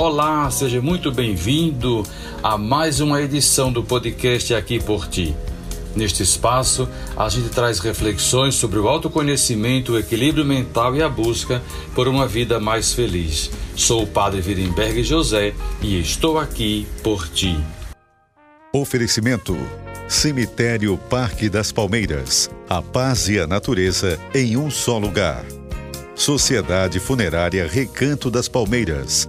Olá, seja muito bem-vindo a mais uma edição do podcast Aqui por Ti. Neste espaço, a gente traz reflexões sobre o autoconhecimento, o equilíbrio mental e a busca por uma vida mais feliz. Sou o Padre Virenberg José e estou aqui por ti. Oferecimento: Cemitério Parque das Palmeiras. A paz e a natureza em um só lugar. Sociedade Funerária Recanto das Palmeiras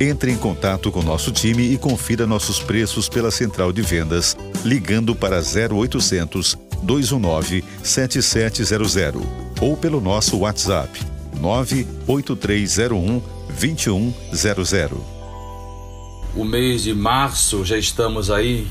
entre em contato com nosso time e confira nossos preços pela central de vendas, ligando para 0800 219 7700 ou pelo nosso WhatsApp 98301 2100. O mês de março, já estamos aí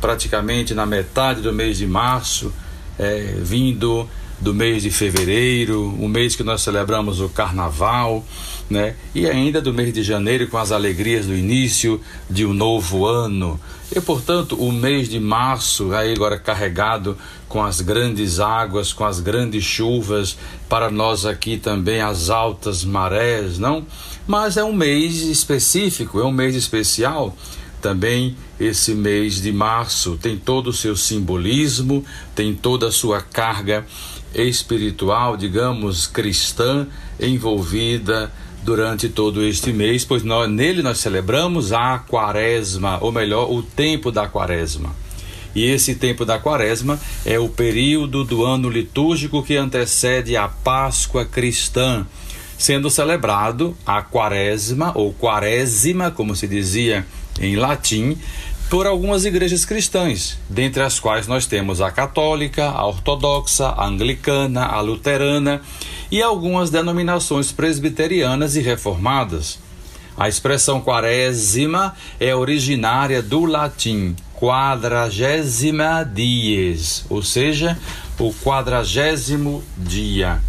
praticamente na metade do mês de março, é, vindo do mês de fevereiro, o mês que nós celebramos o carnaval, né? E ainda do mês de janeiro com as alegrias do início de um novo ano. E portanto, o mês de março aí agora carregado com as grandes águas, com as grandes chuvas, para nós aqui também as altas marés, não? Mas é um mês específico, é um mês especial também esse mês de março tem todo o seu simbolismo, tem toda a sua carga espiritual, digamos, cristã, envolvida durante todo este mês, pois nós, nele nós celebramos a quaresma, ou melhor, o tempo da quaresma. E esse tempo da quaresma é o período do ano litúrgico que antecede a Páscoa cristã, sendo celebrado a quaresma ou quaresima, como se dizia em latim, por algumas igrejas cristãs, dentre as quais nós temos a católica, a ortodoxa, a anglicana, a luterana e algumas denominações presbiterianas e reformadas. A expressão quaresima é originária do latim quadragésima dies, ou seja, o quadragésimo dia.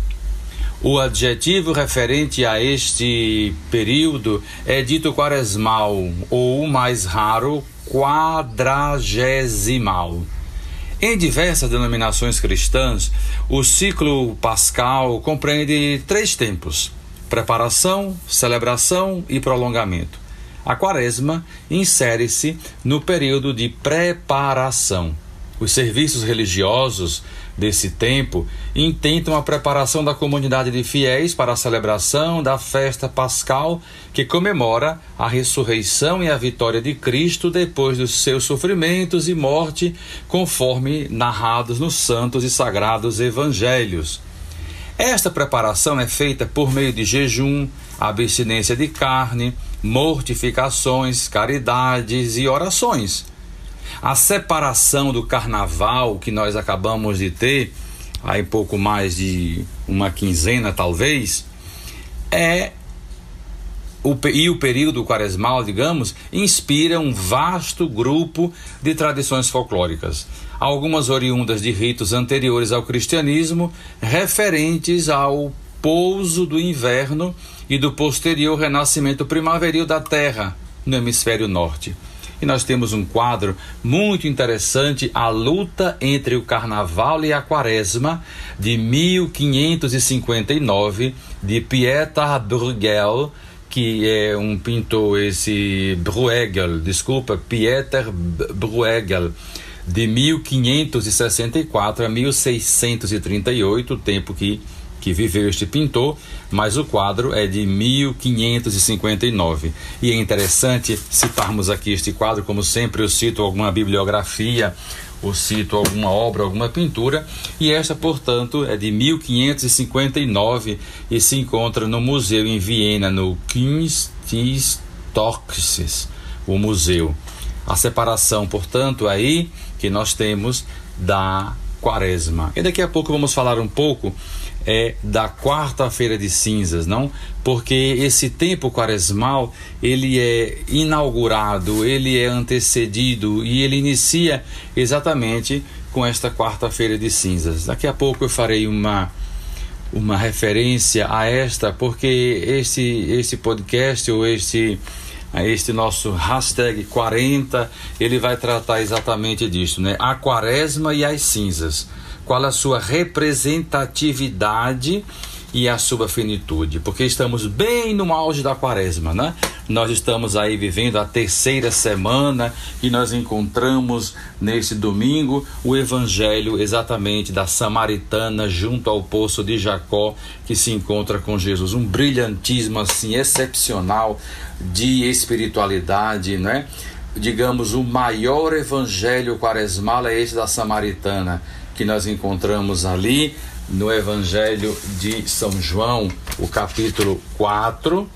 O adjetivo referente a este período é dito quaresmal, ou mais raro, quadragesimal. Em diversas denominações cristãs, o ciclo pascal compreende três tempos: preparação, celebração e prolongamento. A quaresma insere-se no período de preparação. Os serviços religiosos desse tempo intentam a preparação da comunidade de fiéis para a celebração da festa pascal que comemora a ressurreição e a vitória de Cristo depois dos seus sofrimentos e morte, conforme narrados nos santos e sagrados evangelhos. Esta preparação é feita por meio de jejum, abstinência de carne, mortificações, caridades e orações. A separação do carnaval que nós acabamos de ter, aí pouco mais de uma quinzena talvez, é e o período quaresmal, digamos, inspira um vasto grupo de tradições folclóricas, algumas oriundas de ritos anteriores ao cristianismo, referentes ao pouso do inverno e do posterior renascimento primaveril da Terra no hemisfério norte. E nós temos um quadro muito interessante, A Luta entre o Carnaval e a Quaresma, de 1559, de Pieter Bruegel, que é um pintor, esse Bruegel, desculpa, Pieter Bruegel, de 1564 a 1638, o tempo que que viveu este pintor, mas o quadro é de 1559. E é interessante citarmos aqui este quadro, como sempre eu cito alguma bibliografia, ou cito alguma obra, alguma pintura, e esta, portanto, é de 1559 e se encontra no museu em Viena, no Kunsthistorisches, o museu. A separação, portanto, aí que nós temos da quaresma. E daqui a pouco vamos falar um pouco é, da quarta-feira de cinzas, não? Porque esse tempo quaresmal, ele é inaugurado, ele é antecedido e ele inicia exatamente com esta quarta-feira de cinzas. Daqui a pouco eu farei uma uma referência a esta, porque esse esse podcast ou este este nosso hashtag 40, ele vai tratar exatamente disso, né? A quaresma e as cinzas qual a sua representatividade e a sua finitude, porque estamos bem no auge da quaresma, né? Nós estamos aí vivendo a terceira semana e nós encontramos nesse domingo o evangelho exatamente da samaritana junto ao poço de Jacó que se encontra com Jesus, um brilhantismo assim excepcional de espiritualidade, né? Digamos, o maior evangelho quaresmal é esse da samaritana que nós encontramos ali no Evangelho de São João, o capítulo 4.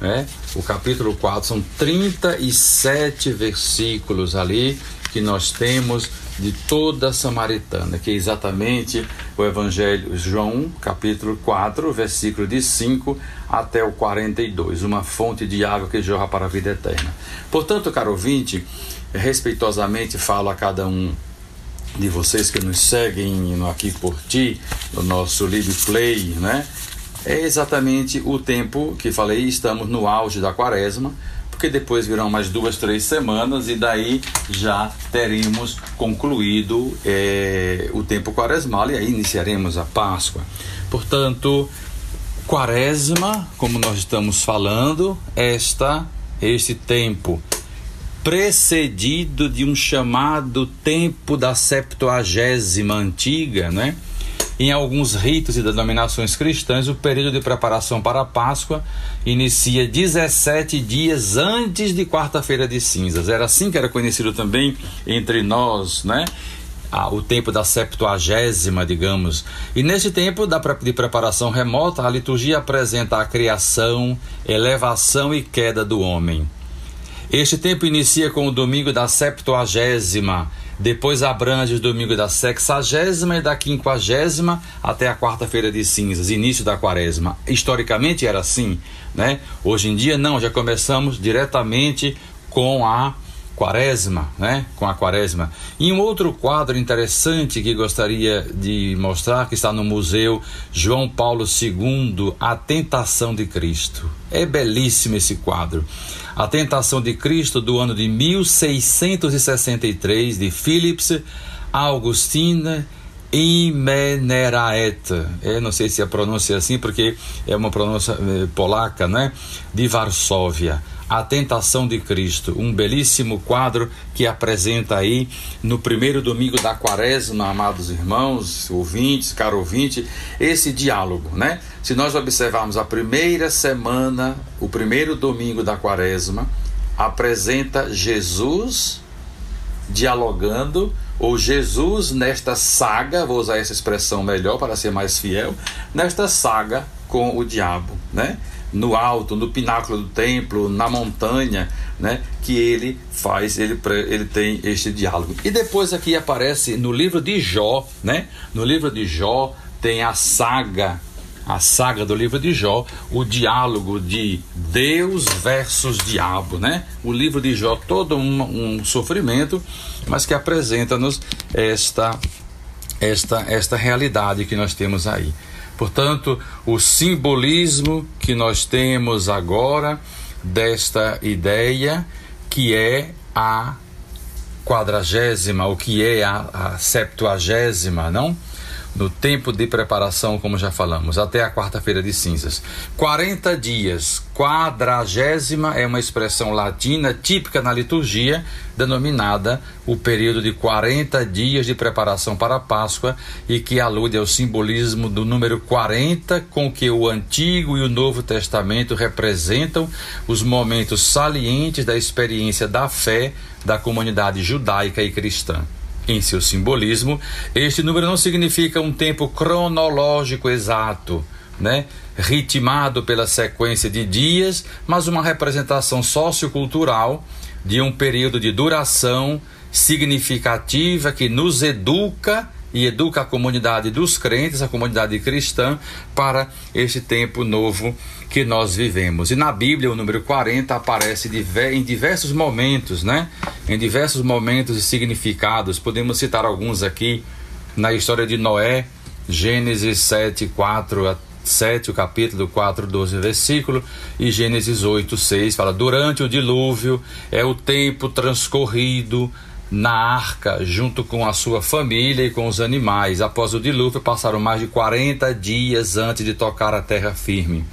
Né? O capítulo 4 são 37 versículos ali que nós temos de toda a Samaritana, que é exatamente o Evangelho João 1, capítulo 4, versículo de 5 até o 42, uma fonte de água que jorra para a vida eterna. Portanto, caro ouvinte, respeitosamente falo a cada um de vocês que nos seguem no Aqui por Ti, no nosso Live Play, né? É exatamente o tempo que falei, estamos no auge da quaresma, porque depois virão mais duas, três semanas e daí já teremos concluído é, o tempo quaresmal e aí iniciaremos a Páscoa. Portanto, quaresma, como nós estamos falando, esta, este tempo precedido de um chamado tempo da Septuagésima Antiga, né? Em alguns ritos e denominações cristãs, o período de preparação para a Páscoa inicia 17 dias antes de quarta-feira de cinzas. Era assim que era conhecido também entre nós, né? Ah, o tempo da septuagésima, digamos. E nesse tempo da, de preparação remota, a liturgia apresenta a criação, elevação e queda do homem. Este tempo inicia com o domingo da septuagésima, depois abrange o domingo da sexagésima e da quinquagésima até a quarta-feira de cinzas, início da quaresma. Historicamente era assim, né? Hoje em dia não, já começamos diretamente com a quaresma, né? Com a quaresma. E um outro quadro interessante que gostaria de mostrar, que está no Museu João Paulo II, A Tentação de Cristo. É belíssimo esse quadro. A Tentação de Cristo, do ano de 1663, de Philips Augustina Imeneraeta. Eu não sei se a pronúncia é assim, porque é uma pronúncia eh, polaca, né? De Varsóvia. A Tentação de Cristo, um belíssimo quadro que apresenta aí no primeiro domingo da quaresma, amados irmãos, ouvintes, caro ouvinte, esse diálogo, né? Se nós observarmos a primeira semana, o primeiro domingo da quaresma, apresenta Jesus dialogando, ou Jesus nesta saga, vou usar essa expressão melhor para ser mais fiel, nesta saga com o diabo, né? No alto, no pináculo do templo, na montanha, né, que ele faz, ele, ele tem este diálogo. E depois aqui aparece no livro de Jó, né? No livro de Jó tem a saga, a saga do livro de Jó, o diálogo de Deus versus diabo, né? O livro de Jó todo um, um sofrimento, mas que apresenta-nos esta esta esta realidade que nós temos aí. Portanto, o simbolismo que nós temos agora desta ideia que é a quadragésima, o que é a, a septuagésima, não? no tempo de preparação, como já falamos, até a quarta-feira de cinzas. 40 dias, quadragésima é uma expressão latina típica na liturgia, denominada o período de 40 dias de preparação para a Páscoa e que alude ao simbolismo do número 40 com que o Antigo e o Novo Testamento representam os momentos salientes da experiência da fé da comunidade judaica e cristã. Em seu simbolismo, este número não significa um tempo cronológico exato, né? Ritmado pela sequência de dias, mas uma representação sociocultural de um período de duração significativa que nos educa e educa a comunidade dos crentes, a comunidade cristã, para este tempo novo que nós vivemos. E na Bíblia, o número 40 aparece em diversos momentos, né? Em diversos momentos e significados. Podemos citar alguns aqui na história de Noé, Gênesis 7, 4 a 7, o capítulo 4, 12 versículo, e Gênesis 8, 6 fala: Durante o dilúvio é o tempo transcorrido na arca, junto com a sua família e com os animais. Após o dilúvio, passaram mais de 40 dias antes de tocar a terra firme.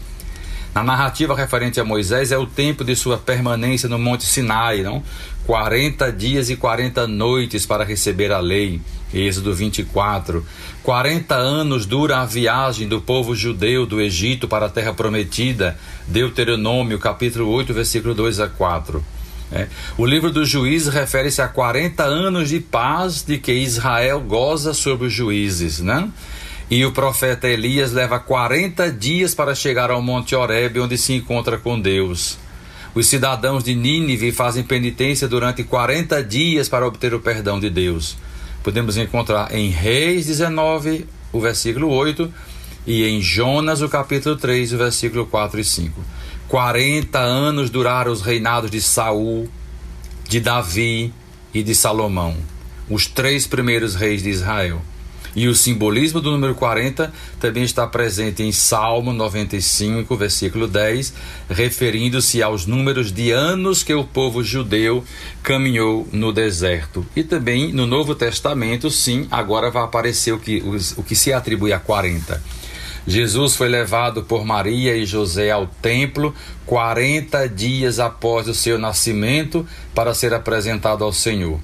Na narrativa referente a Moisés é o tempo de sua permanência no Monte Sinai, não? 40 dias e 40 noites para receber a lei. Êxodo 24. 40 anos dura a viagem do povo judeu do Egito para a terra prometida. Deuteronômio, capítulo 8, versículo 2 a 4. É. O livro dos juízes refere-se a 40 anos de paz de que Israel goza sobre os juízes, né? E o profeta Elias leva 40 dias para chegar ao Monte Horebe, onde se encontra com Deus. Os cidadãos de Nínive fazem penitência durante 40 dias para obter o perdão de Deus. Podemos encontrar em Reis 19, o versículo 8, e em Jonas, o capítulo 3, o versículo 4 e 5. 40 anos duraram os reinados de Saul, de Davi e de Salomão, os três primeiros reis de Israel. E o simbolismo do número 40 também está presente em Salmo 95, versículo 10, referindo-se aos números de anos que o povo judeu caminhou no deserto. E também no Novo Testamento, sim, agora vai aparecer o que, o, que se atribui a 40. Jesus foi levado por Maria e José ao templo 40 dias após o seu nascimento para ser apresentado ao Senhor.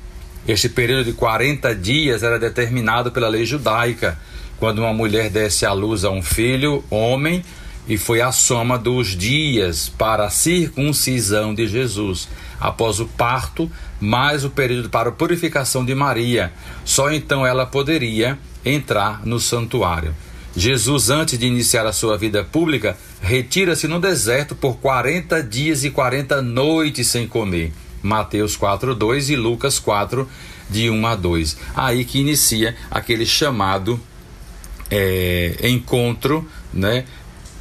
Este período de 40 dias era determinado pela lei judaica, quando uma mulher desse à luz a um filho, homem, e foi a soma dos dias para a circuncisão de Jesus, após o parto, mais o período para a purificação de Maria. Só então ela poderia entrar no santuário. Jesus, antes de iniciar a sua vida pública, retira-se no deserto por 40 dias e 40 noites sem comer. Mateus 4, 2 e Lucas 4, de 1 a 2. Aí que inicia aquele chamado é, encontro, né?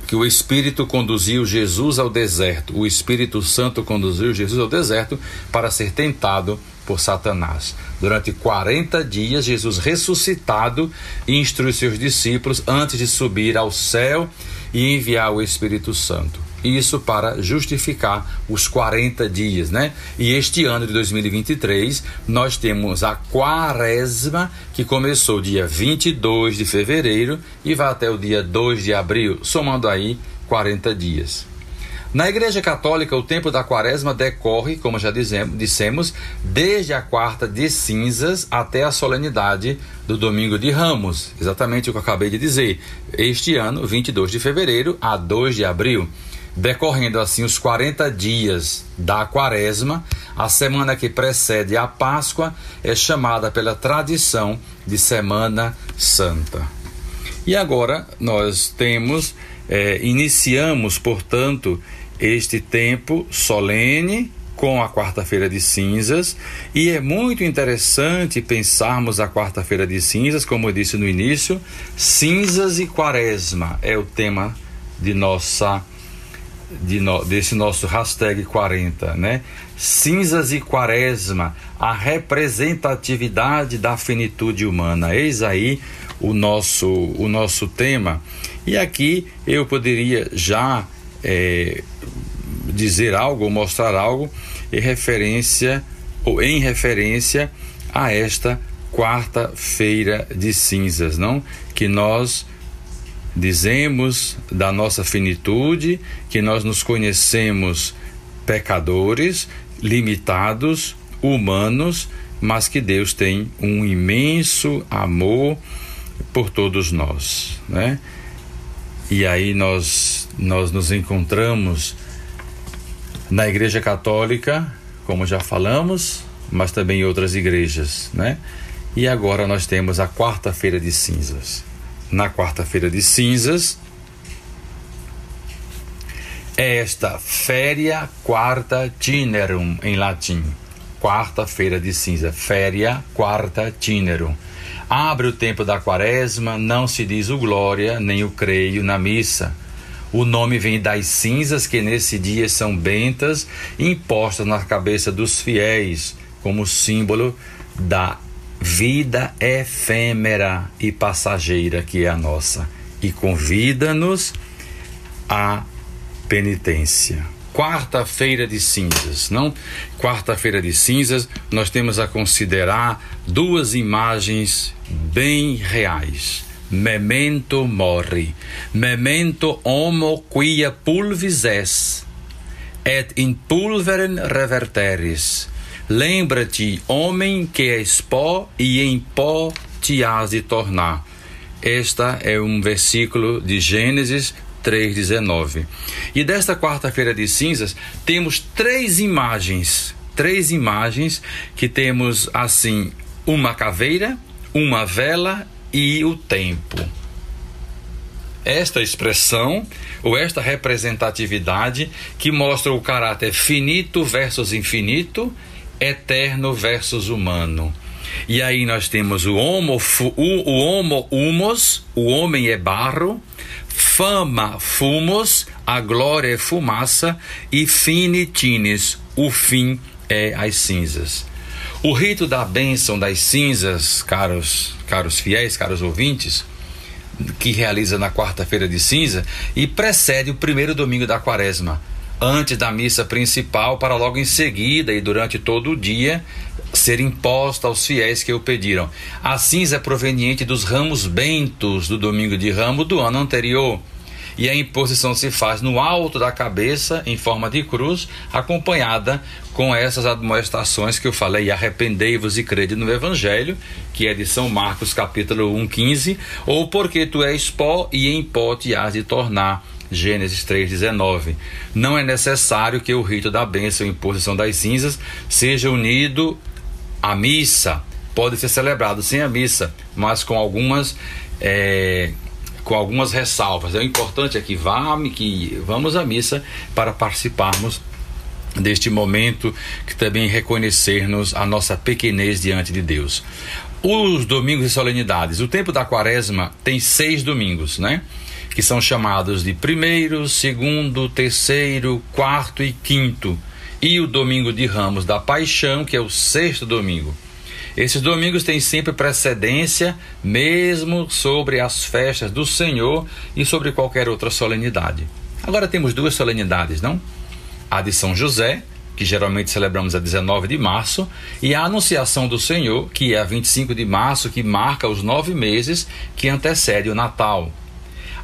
Que o Espírito conduziu Jesus ao deserto, o Espírito Santo conduziu Jesus ao deserto para ser tentado por Satanás. Durante 40 dias, Jesus ressuscitado instrui seus discípulos antes de subir ao céu e enviar o Espírito Santo. Isso para justificar os 40 dias, né? E este ano de 2023, nós temos a quaresma, que começou dia 22 de fevereiro e vai até o dia 2 de abril, somando aí 40 dias. Na Igreja Católica, o tempo da quaresma decorre, como já dissemos, desde a quarta de cinzas até a solenidade do domingo de Ramos, exatamente o que eu acabei de dizer. Este ano, 22 de fevereiro a 2 de abril, decorrendo assim os 40 dias da quaresma, a semana que precede a Páscoa é chamada pela tradição de Semana Santa. E agora nós temos, é, iniciamos, portanto, este tempo solene com a quarta-feira de cinzas, e é muito interessante pensarmos a quarta-feira de cinzas, como eu disse no início, cinzas e quaresma é o tema de nossa de no, desse nosso hashtag 40, né? Cinzas e quaresma, a representatividade da finitude humana. Eis aí o nosso o nosso tema. E aqui eu poderia já é, dizer algo mostrar algo em referência ou em referência a esta quarta-feira de cinzas, não? Que nós dizemos da nossa finitude, que nós nos conhecemos pecadores, limitados, humanos, mas que Deus tem um imenso amor por todos nós, né? E aí nós nós nos encontramos na Igreja Católica, como já falamos, mas também em outras igrejas, né? E agora nós temos a quarta-feira de cinzas. Na quarta-feira de cinzas, é esta Feria Quarta Tinerum em latim. Quarta-feira de cinza, Feria Quarta Tinerum. Abre o tempo da quaresma, não se diz o glória nem o creio na missa. O nome vem das cinzas que nesse dia são bentas impostas na cabeça dos fiéis, como símbolo da vida efêmera e passageira que é a nossa, e convida-nos à penitência. Quarta-feira de cinzas, não? Quarta-feira de cinzas, nós temos a considerar duas imagens bem reais memento mori, memento homo quia pulvis es, et in pulveren reverteris. Lembra-te, homem, que és pó e em pó te has de tornar. Esta é um versículo de Gênesis 3,19. E desta quarta-feira de cinzas, temos três imagens. Três imagens que temos assim: uma caveira, uma vela e o tempo. Esta expressão ou esta representatividade que mostra o caráter finito versus infinito, eterno versus humano. E aí nós temos o homo, o, homo humos, o homem é barro, fama fumos, a glória é fumaça, e finitines, o fim é as cinzas. O rito da bênção das cinzas, caros, caros fiéis, caros ouvintes, que realiza na quarta-feira de cinza e precede o primeiro domingo da quaresma, antes da missa principal, para logo em seguida e durante todo o dia ser imposta aos fiéis que o pediram. A cinza é proveniente dos ramos bentos do domingo de ramo do ano anterior e a imposição se faz no alto da cabeça, em forma de cruz, acompanhada com essas admoestações que eu falei: arrependei-vos e crede no Evangelho, que é de São Marcos, capítulo 1, 15, ou porque tu és pó e em pó te has de tornar. Gênesis 3,19. Não é necessário que o rito da bênção e imposição das cinzas seja unido à missa. Pode ser celebrado sem a missa, mas com algumas é, com algumas ressalvas. É importante é que, vá, que vamos à missa para participarmos deste momento que também reconhecermos a nossa pequenez diante de Deus. Os domingos e solenidades. O tempo da quaresma tem seis domingos, né? Que são chamados de primeiro, segundo, terceiro, quarto e quinto. E o domingo de ramos da paixão, que é o sexto domingo. Esses domingos têm sempre precedência, mesmo sobre as festas do Senhor e sobre qualquer outra solenidade. Agora temos duas solenidades, não? A de São José, que geralmente celebramos a 19 de março, e a Anunciação do Senhor, que é a 25 de março, que marca os nove meses que antecede o Natal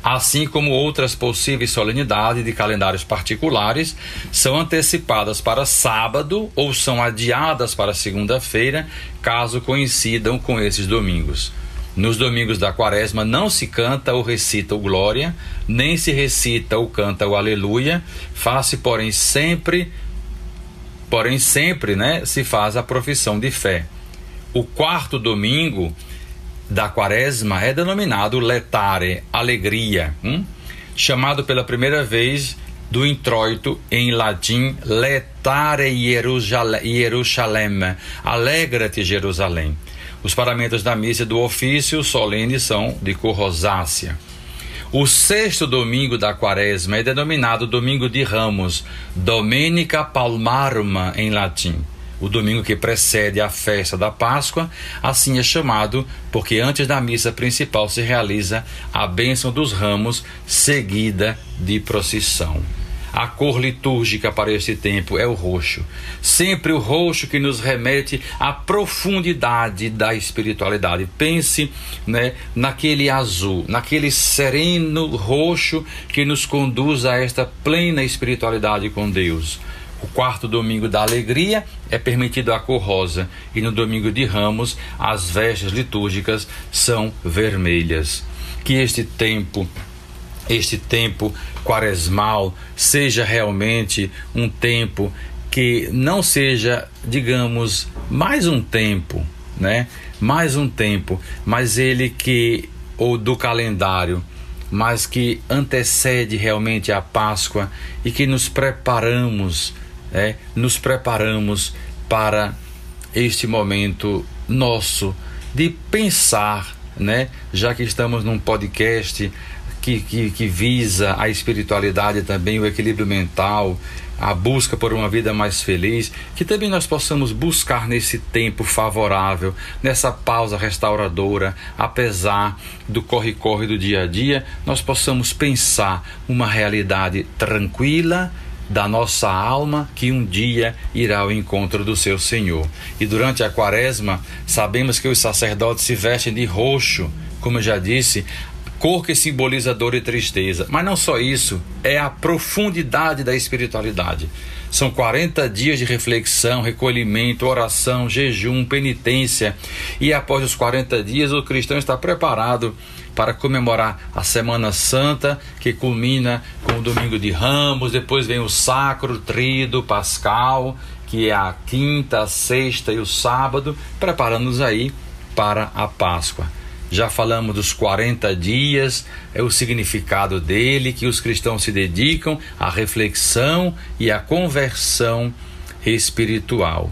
assim como outras possíveis solenidades de calendários particulares, são antecipadas para sábado ou são adiadas para segunda-feira, caso coincidam com esses domingos. Nos domingos da quaresma não se canta ou recita o glória, nem se recita ou canta o aleluia, faz-se, porém, sempre, porém, sempre, né, se faz a profissão de fé. O quarto domingo da quaresma é denominado letare, alegria, hum? chamado pela primeira vez do introito em latim letare Jerusalem, alegra-te Jerusalém. Os paramentos da missa do ofício solene são de cor rosácea. O sexto domingo da quaresma é denominado Domingo de Ramos, Domenica Palmarum em latim o domingo que precede a festa da Páscoa, assim é chamado porque antes da missa principal se realiza a bênção dos ramos, seguida de procissão. A cor litúrgica para este tempo é o roxo, sempre o roxo que nos remete à profundidade da espiritualidade. Pense né, naquele azul, naquele sereno roxo que nos conduz a esta plena espiritualidade com Deus. O quarto domingo da alegria é permitido a cor rosa e no domingo de ramos as vestes litúrgicas são vermelhas. Que este tempo este tempo quaresmal seja realmente um tempo que não seja, digamos, mais um tempo, né? Mais um tempo, mas ele que ou do calendário, mas que antecede realmente a Páscoa e que nos preparamos é, nos preparamos para este momento nosso de pensar, né? Já que estamos num podcast que, que, que visa a espiritualidade também, o equilíbrio mental, a busca por uma vida mais feliz, que também nós possamos buscar nesse tempo favorável, nessa pausa restauradora, apesar do corre-corre do dia a dia, nós possamos pensar uma realidade tranquila da nossa alma que um dia irá ao encontro do seu Senhor. E durante a quaresma, sabemos que os sacerdotes se vestem de roxo, como eu já disse, cor que simboliza dor e tristeza. Mas não só isso, é a profundidade da espiritualidade. São 40 dias de reflexão, recolhimento, oração, jejum, penitência. E após os 40 dias, o cristão está preparado para comemorar a Semana Santa, que culmina com o Domingo de Ramos, depois vem o Sacro, Trido, Pascal, que é a quinta, a sexta e o sábado, preparando-nos aí para a Páscoa. Já falamos dos 40 dias, é o significado dele, que os cristãos se dedicam à reflexão e à conversão espiritual.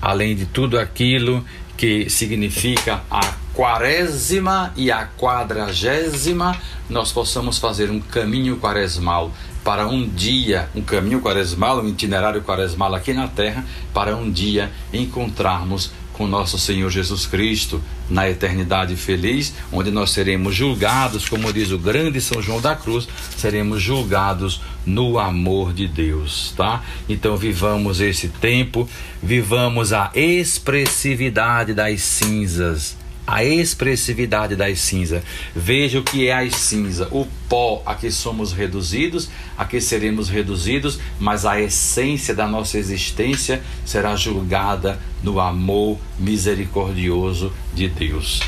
Além de tudo aquilo que significa a quaresima e a quadragésima, nós possamos fazer um caminho quaresmal para um dia, um caminho quaresmal, um itinerário quaresmal aqui na terra, para um dia encontrarmos com nosso Senhor Jesus Cristo na eternidade feliz, onde nós seremos julgados, como diz o grande São João da Cruz, seremos julgados no amor de Deus, tá? Então vivamos esse tempo, vivamos a expressividade das cinzas a expressividade das cinzas. Veja o que é as cinzas, o pó a que somos reduzidos, a que seremos reduzidos, mas a essência da nossa existência será julgada no amor misericordioso de Deus.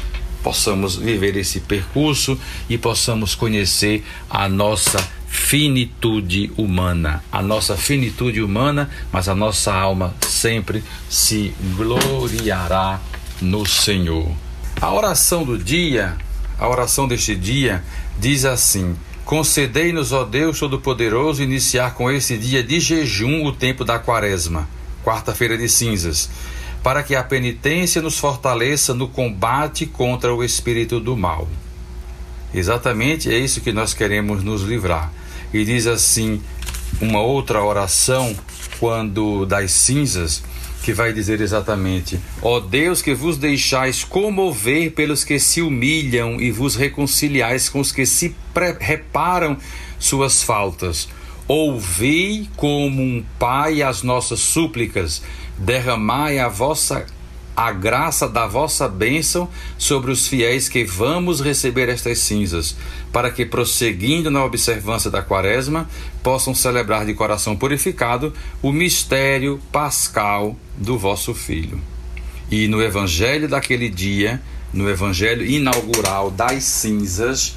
Possamos viver esse percurso e possamos conhecer a nossa finitude humana, a nossa finitude humana, mas a nossa alma sempre se gloriará no Senhor. A oração do dia, a oração deste dia, diz assim: Concedei-nos, ó Deus Todo-Poderoso, iniciar com esse dia de jejum o tempo da quaresma, quarta-feira de cinzas, para que a penitência nos fortaleça no combate contra o espírito do mal. Exatamente é isso que nós queremos nos livrar. E diz assim uma outra oração quando das cinzas, que vai dizer exatamente: Ó Deus, que vos deixais comover pelos que se humilham e vos reconciliais com os que se reparam suas faltas. Ouvi como um pai as nossas súplicas, derramai a vossa a graça da vossa bênção sobre os fiéis que vamos receber estas cinzas, para que, prosseguindo na observância da Quaresma, possam celebrar de coração purificado o mistério pascal do vosso Filho. E no Evangelho daquele dia, no Evangelho inaugural das cinzas,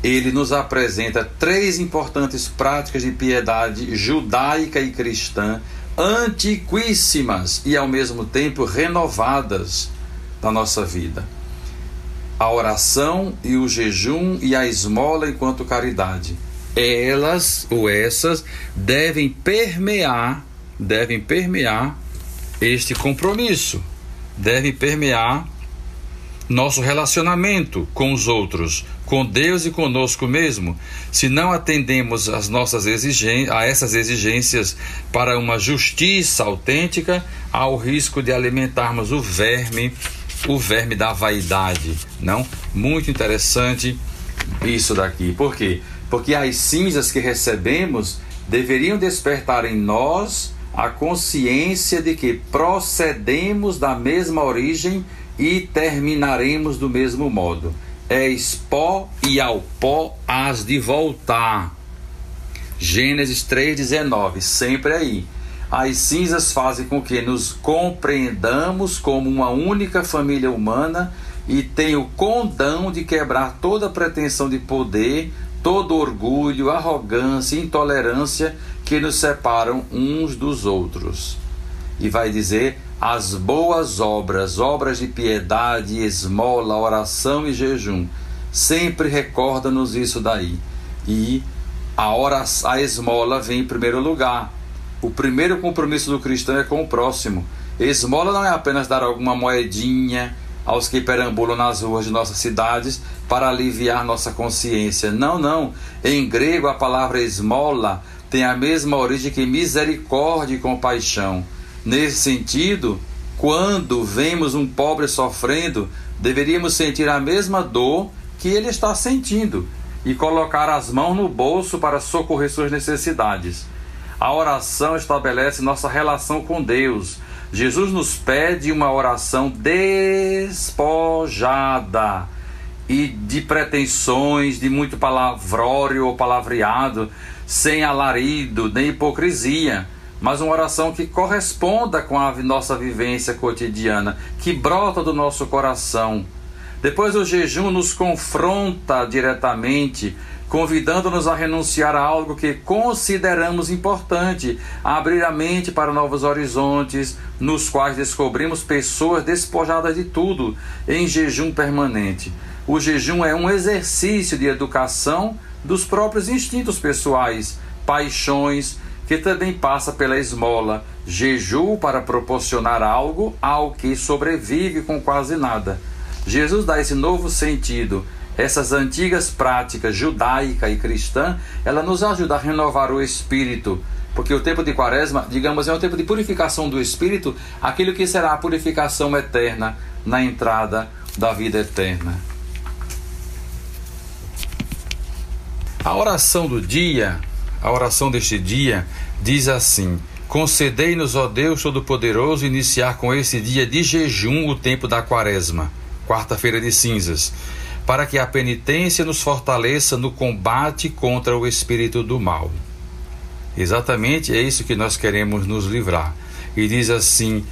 ele nos apresenta três importantes práticas de piedade judaica e cristã antiquíssimas e ao mesmo tempo renovadas na nossa vida. A oração e o jejum e a esmola enquanto caridade. Elas ou essas devem permear, devem permear este compromisso, devem permear nosso relacionamento com os outros, com Deus e conosco mesmo, se não atendemos às nossas a essas exigências para uma justiça autêntica, há o risco de alimentarmos o verme, o verme da vaidade, não? Muito interessante isso daqui. Por quê? Porque as cinzas que recebemos deveriam despertar em nós a consciência de que procedemos da mesma origem e terminaremos do mesmo modo és pó e ao pó has de voltar. Gênesis 3,19, sempre aí. As cinzas fazem com que nos compreendamos como uma única família humana e tem o condão de quebrar toda pretensão de poder, todo orgulho, arrogância e intolerância que nos separam uns dos outros. E vai dizer: as boas obras, obras de piedade, esmola, oração e jejum. Sempre recorda-nos isso daí. E a, oração, a esmola vem em primeiro lugar. O primeiro compromisso do cristão é com o próximo. Esmola não é apenas dar alguma moedinha, aos que perambulam nas ruas de nossas cidades para aliviar nossa consciência. Não, não. Em grego a palavra esmola tem a mesma origem que misericórdia e compaixão. Nesse sentido, quando vemos um pobre sofrendo, deveríamos sentir a mesma dor que ele está sentindo e colocar as mãos no bolso para socorrer suas necessidades. A oração estabelece nossa relação com Deus. Jesus nos pede uma oração despojada e de pretensões, de muito palavrório ou palavreado, sem alarido nem hipocrisia mas uma oração que corresponda com a nossa vivência cotidiana, que brota do nosso coração. Depois o jejum nos confronta diretamente, convidando-nos a renunciar a algo que consideramos importante, a abrir a mente para novos horizontes, nos quais descobrimos pessoas despojadas de tudo, em jejum permanente. O jejum é um exercício de educação dos próprios instintos pessoais, paixões, que também passa pela esmola, jejum para proporcionar algo ao que sobrevive com quase nada. Jesus dá esse novo sentido. Essas antigas práticas judaica e cristã, ela nos ajuda a renovar o espírito, porque o tempo de quaresma, digamos, é um tempo de purificação do espírito, aquilo que será a purificação eterna na entrada da vida eterna. A oração do dia a oração deste dia diz assim: Concedei-nos, ó Deus Todo-Poderoso, iniciar com esse dia de jejum o tempo da Quaresma, quarta-feira de cinzas, para que a penitência nos fortaleça no combate contra o espírito do mal. Exatamente é isso que nós queremos nos livrar. E diz assim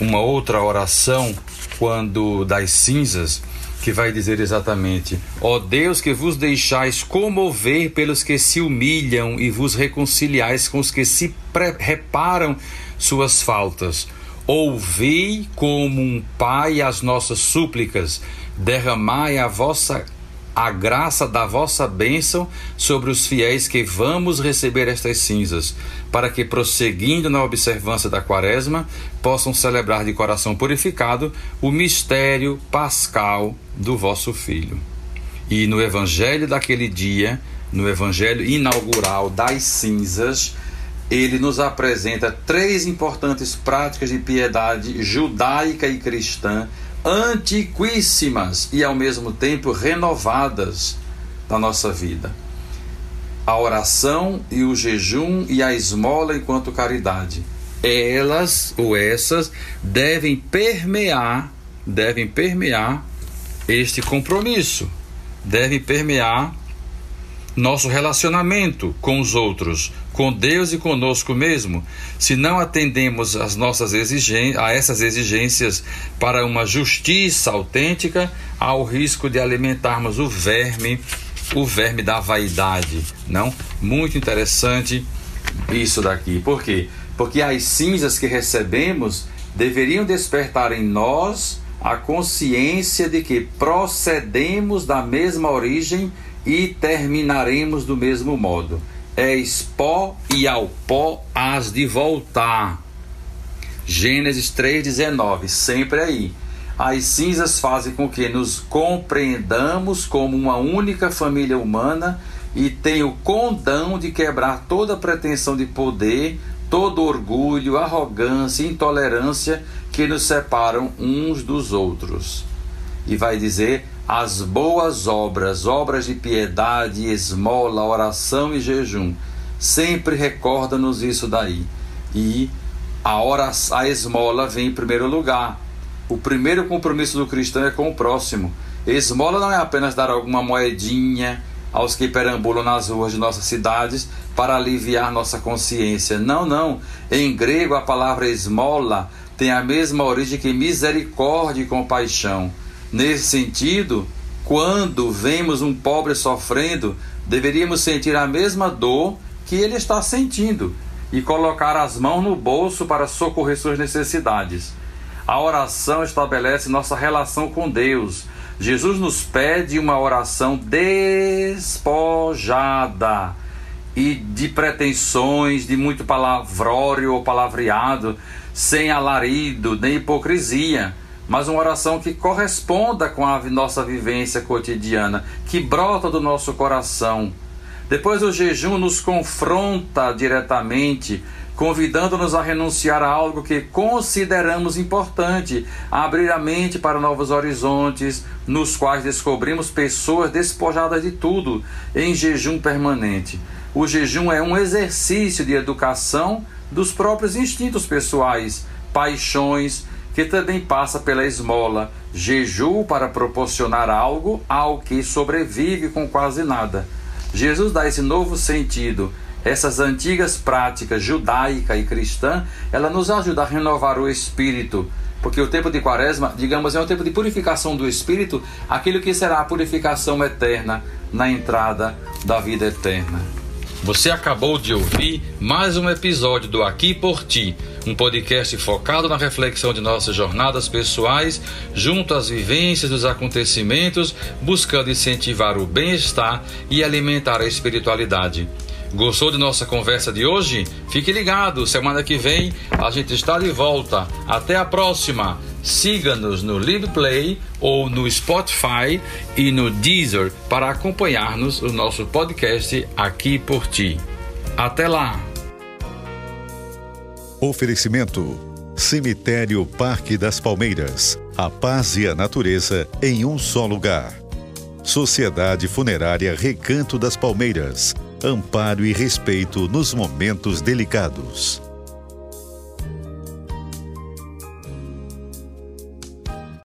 uma outra oração quando das cinzas que vai dizer exatamente: Ó Deus, que vos deixais comover pelos que se humilham e vos reconciliais com os que se reparam suas faltas. Ouvi como um pai as nossas súplicas, derramai a vossa a graça da vossa bênção sobre os fiéis que vamos receber estas cinzas, para que, prosseguindo na observância da Quaresma, possam celebrar de coração purificado o mistério pascal do vosso Filho. E no Evangelho daquele dia, no Evangelho inaugural das cinzas, ele nos apresenta três importantes práticas de piedade judaica e cristã antiquíssimas e ao mesmo tempo renovadas na nossa vida. A oração e o jejum e a esmola enquanto caridade. Elas ou essas devem permear, devem permear este compromisso, devem permear nosso relacionamento com os outros, com Deus e conosco mesmo, se não atendemos às nossas a essas exigências para uma justiça autêntica, há o risco de alimentarmos o verme, o verme da vaidade, não? Muito interessante isso daqui. Por quê? Porque as cinzas que recebemos deveriam despertar em nós a consciência de que procedemos da mesma origem e terminaremos do mesmo modo. És pó e ao pó has de voltar. Gênesis 3,19, sempre aí. As cinzas fazem com que nos compreendamos como uma única família humana e tem o condão de quebrar toda pretensão de poder, todo orgulho, arrogância e intolerância que nos separam uns dos outros. E vai dizer: as boas obras, obras de piedade, esmola, oração e jejum. Sempre recorda-nos isso daí. E a, oração, a esmola vem em primeiro lugar. O primeiro compromisso do cristão é com o próximo. Esmola não é apenas dar alguma moedinha aos que perambulam nas ruas de nossas cidades para aliviar nossa consciência. Não, não. Em grego, a palavra esmola tem a mesma origem que misericórdia e compaixão. Nesse sentido, quando vemos um pobre sofrendo, deveríamos sentir a mesma dor que ele está sentindo e colocar as mãos no bolso para socorrer suas necessidades. A oração estabelece nossa relação com Deus. Jesus nos pede uma oração despojada e de pretensões, de muito palavrório ou palavreado, sem alarido nem hipocrisia mas uma oração que corresponda com a nossa vivência cotidiana, que brota do nosso coração. Depois o jejum nos confronta diretamente, convidando-nos a renunciar a algo que consideramos importante, a abrir a mente para novos horizontes, nos quais descobrimos pessoas despojadas de tudo, em jejum permanente. O jejum é um exercício de educação dos próprios instintos pessoais, paixões, que também passa pela esmola, jejum para proporcionar algo ao que sobrevive com quase nada. Jesus dá esse novo sentido. Essas antigas práticas judaica e cristã, ela nos ajuda a renovar o espírito, porque o tempo de quaresma, digamos, é um tempo de purificação do espírito, aquilo que será a purificação eterna na entrada da vida eterna. Você acabou de ouvir mais um episódio do Aqui por Ti, um podcast focado na reflexão de nossas jornadas pessoais, junto às vivências dos acontecimentos, buscando incentivar o bem-estar e alimentar a espiritualidade. Gostou de nossa conversa de hoje? Fique ligado, semana que vem a gente está de volta. Até a próxima! Siga-nos no Libplay ou no Spotify e no Deezer para acompanhar-nos o nosso podcast aqui por ti. Até lá! Oferecimento: Cemitério Parque das Palmeiras. A paz e a natureza em um só lugar. Sociedade Funerária Recanto das Palmeiras. Amparo e respeito nos momentos delicados.